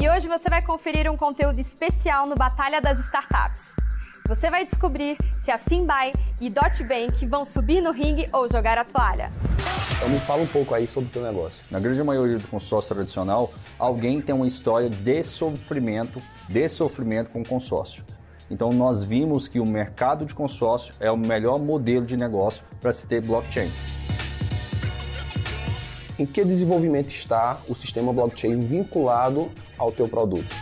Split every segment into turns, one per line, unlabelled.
E hoje você vai conferir um conteúdo especial no Batalha das Startups. Você vai descobrir se a Finbuy e DotBank vão subir no ringue ou jogar a toalha.
Então me fala um pouco aí sobre o teu negócio.
Na grande maioria do consórcio tradicional, alguém tem uma história de sofrimento, de sofrimento com o consórcio. Então nós vimos que o mercado de consórcio é o melhor modelo de negócio para se ter blockchain.
Em que desenvolvimento está o sistema blockchain vinculado ao teu produto?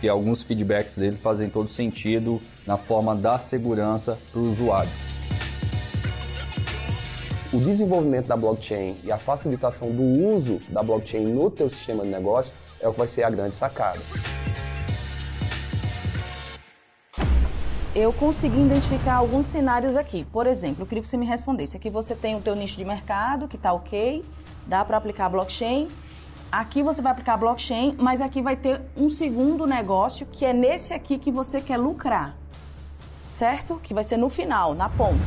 E alguns feedbacks dele fazem todo sentido na forma da segurança para o usuário.
O desenvolvimento da blockchain e a facilitação do uso da blockchain no teu sistema de negócio é o que vai ser a grande sacada.
Eu consegui identificar alguns cenários aqui. Por exemplo, eu queria que você me respondesse. Aqui você tem o teu nicho de mercado, que está ok, dá para aplicar blockchain. Aqui você vai aplicar blockchain, mas aqui vai ter um segundo negócio, que é nesse aqui que você quer lucrar. Certo? Que vai ser no final, na ponta.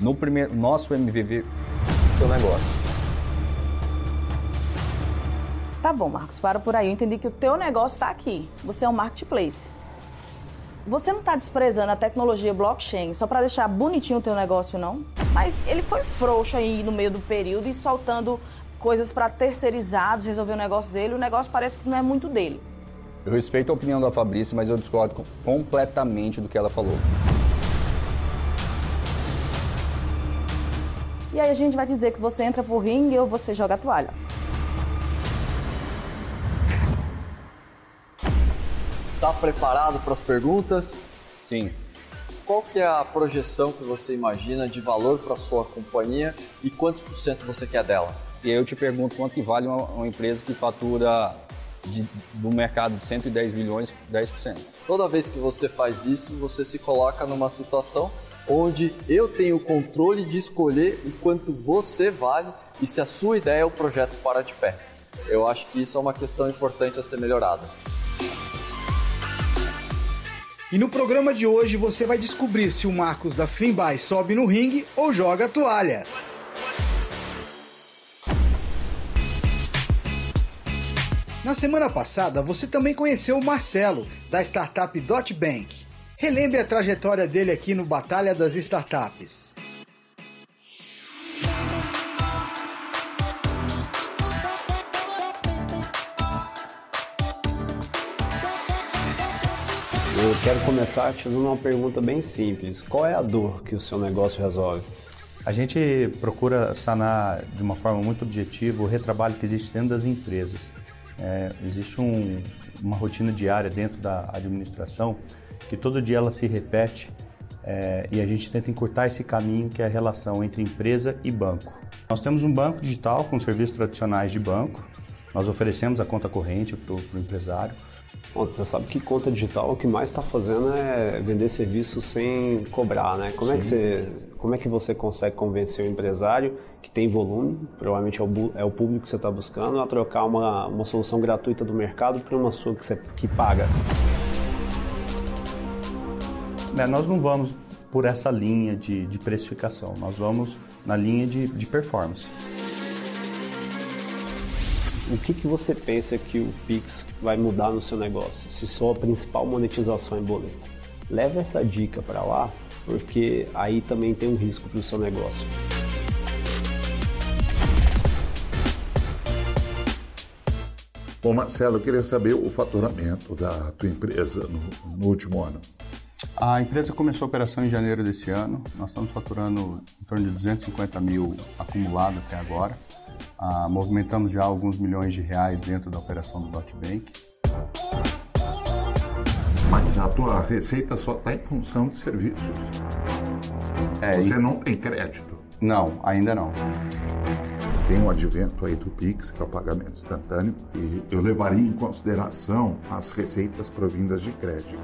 No primeiro, nosso MVP...
Teu negócio.
Tá bom, Marcos, para por aí. Eu entendi que o teu negócio está aqui. Você é um marketplace. Você não está desprezando a tecnologia blockchain só para deixar bonitinho o teu negócio, não? Mas ele foi frouxo aí no meio do período e soltando coisas para terceirizados resolver o negócio dele. O negócio parece que não é muito dele.
Eu respeito a opinião da Fabrícia, mas eu discordo completamente do que ela falou.
E aí a gente vai dizer que você entra pro ringue ou você joga a toalha.
Está preparado para as perguntas?
Sim.
Qual que é a projeção que você imagina de valor para sua companhia e quantos por cento você quer dela?
E aí eu te pergunto quanto que vale uma, uma empresa que fatura de, do mercado de 110 milhões, 10%.
Toda vez que você faz isso, você se coloca numa situação onde eu tenho o controle de escolher o quanto você vale e se a sua ideia o projeto para de pé. Eu acho que isso é uma questão importante a ser melhorada.
E no programa de hoje você vai descobrir se o Marcos da Finby sobe no ringue ou joga a toalha. Na semana passada, você também conheceu o Marcelo, da startup DotBank. Relembre a trajetória dele aqui no Batalha das Startups.
Quero começar te fazendo uma pergunta bem simples. Qual é a dor que o seu negócio resolve?
A gente procura sanar de uma forma muito objetiva o retrabalho que existe dentro das empresas. É, existe um, uma rotina diária dentro da administração que todo dia ela se repete é, e a gente tenta encurtar esse caminho que é a relação entre empresa e banco. Nós temos um banco digital com serviços tradicionais de banco. Nós oferecemos a conta corrente para o empresário.
Bom, você sabe que conta digital o que mais está fazendo é vender serviço sem cobrar, né? Como é, que você, como é que você consegue convencer o empresário que tem volume, provavelmente é o, é o público que você está buscando, a trocar uma, uma solução gratuita do mercado por uma sua que, você, que paga?
É, nós não vamos por essa linha de, de precificação, nós vamos na linha de, de performance
o que, que você pensa que o Pix vai mudar no seu negócio, se sua principal monetização é boleto. Leve essa dica para lá, porque aí também tem um risco para o seu negócio.
Bom, Marcelo, eu queria saber o faturamento da tua empresa no, no último ano.
A empresa começou a operação em janeiro desse ano. Nós estamos faturando em torno de 250 mil acumulado até agora. Ah, movimentamos já alguns milhões de reais dentro da operação do DotBank.
Mas a tua receita só está em função de serviços. É, Você e... não tem crédito?
Não, ainda não.
Tem o advento aí do Pix, que é o pagamento instantâneo, e eu levaria em consideração as receitas provindas de crédito.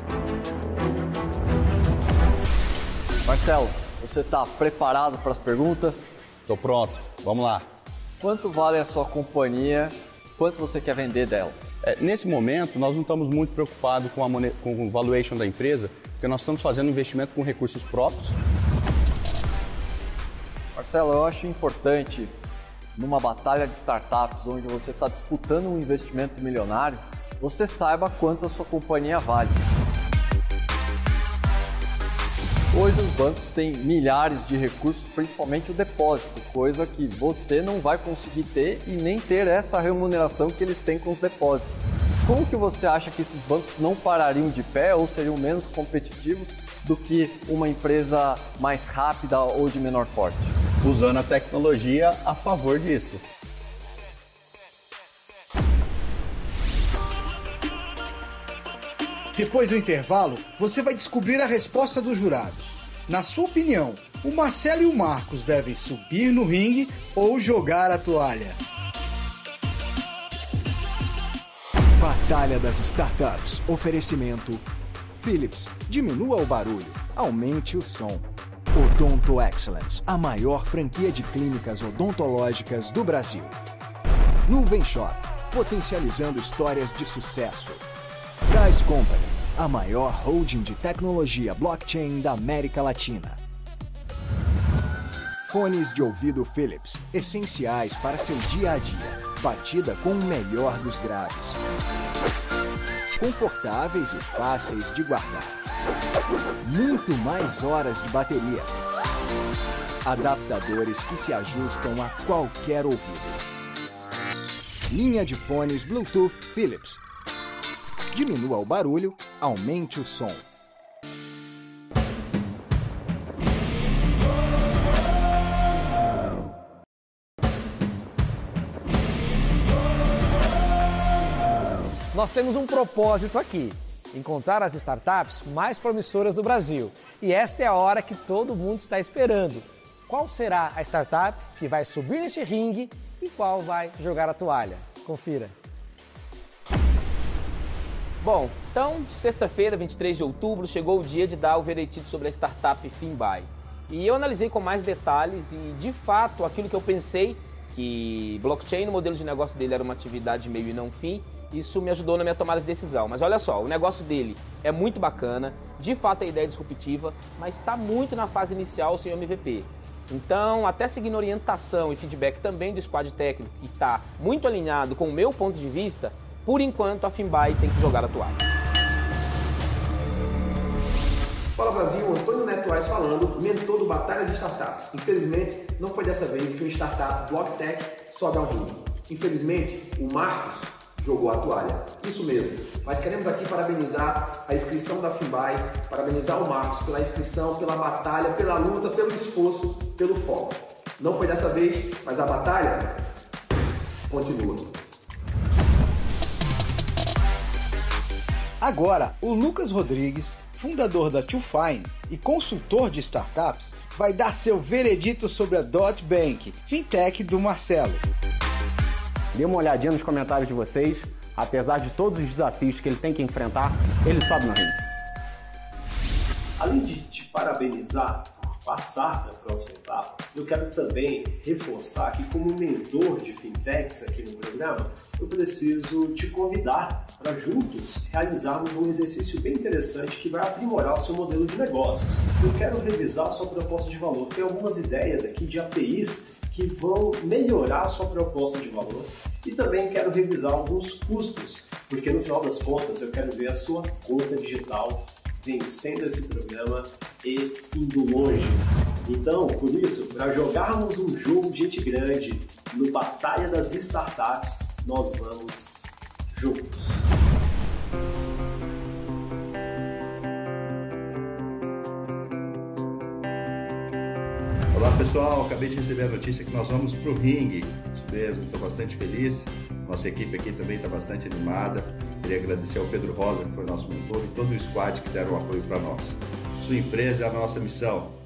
Marcelo, você está preparado para as perguntas?
Estou pronto. Vamos lá.
Quanto vale a sua companhia? Quanto você quer vender dela?
É, nesse momento, nós não estamos muito preocupados com, a com o valuation da empresa, porque nós estamos fazendo investimento com recursos próprios.
Marcelo, eu acho importante numa batalha de startups onde você está disputando um investimento milionário, você saiba quanto a sua companhia vale. Hoje os bancos têm milhares de recursos, principalmente o depósito, coisa que você não vai conseguir ter e nem ter essa remuneração que eles têm com os depósitos. Como que você acha que esses bancos não parariam de pé ou seriam menos competitivos do que uma empresa mais rápida ou de menor porte?
Usando a tecnologia a favor disso.
Depois do intervalo, você vai descobrir a resposta dos jurados. Na sua opinião, o Marcelo e o Marcos devem subir no ringue ou jogar a toalha?
Batalha das Startups. Oferecimento. Philips, diminua o barulho, aumente o som. Odonto Excellence, a maior franquia de clínicas odontológicas do Brasil. Nuvem Shop, potencializando histórias de sucesso. Price Company, a maior holding de tecnologia blockchain da América Latina. Fones de ouvido Philips, essenciais para seu dia a dia. Batida com o melhor dos graves. Confortáveis e fáceis de guardar. Muito mais horas de bateria. Adaptadores que se ajustam a qualquer ouvido. Linha de fones Bluetooth Philips, Diminua o barulho, aumente o som.
Nós temos um propósito aqui: encontrar as startups mais promissoras do Brasil. E esta é a hora que todo mundo está esperando. Qual será a startup que vai subir neste ringue e qual vai jogar a toalha? Confira.
Bom, então, sexta-feira, 23 de outubro, chegou o dia de dar o veredito sobre a startup Finbuy. E eu analisei com mais detalhes e, de fato, aquilo que eu pensei, que blockchain no modelo de negócio dele era uma atividade meio e não fim, isso me ajudou na minha tomada de decisão. Mas olha só, o negócio dele é muito bacana, de fato a ideia é disruptiva, mas está muito na fase inicial sem MVP. Então, até seguindo orientação e feedback também do squad técnico, que está muito alinhado com o meu ponto de vista, por enquanto, a Finbai tem que jogar a toalha.
Fala Brasil, Antônio Neto Ais falando, mentor do Batalha de Startups. Infelizmente, não foi dessa vez que o startup BlockTech sobe ao ringue. Infelizmente, o Marcos jogou a toalha. Isso mesmo. Mas queremos aqui parabenizar a inscrição da Finbai, parabenizar o Marcos pela inscrição, pela batalha, pela luta, pelo esforço, pelo foco. Não foi dessa vez, mas a batalha continua.
Agora, o Lucas Rodrigues, fundador da Too Fine e consultor de startups, vai dar seu veredito sobre a Dot Bank, fintech do Marcelo.
Dê uma olhadinha nos comentários de vocês. Apesar de todos os desafios que ele tem que enfrentar, ele sobe no ringue.
Além de te parabenizar passar para a próxima etapa, eu quero também reforçar que, como mentor de fintechs aqui no programa, eu preciso te convidar para juntos realizarmos um exercício bem interessante que vai aprimorar o seu modelo de negócios. Eu quero revisar a sua proposta de valor. Tem algumas ideias aqui de APIs que vão melhorar a sua proposta de valor e também quero revisar alguns custos, porque no final das contas eu quero ver a sua conta digital vencendo esse programa e indo longe. Então, por isso, para jogarmos um jogo de gente grande no Batalha das Startups, nós vamos juntos.
Olá pessoal, acabei de receber a notícia que nós vamos para o ringue. Isso mesmo, estou bastante feliz. Nossa equipe aqui também está bastante animada. Queria agradecer ao Pedro Rosa, que foi nosso mentor, e todo o squad que deram apoio para nós. Sua empresa é a nossa missão.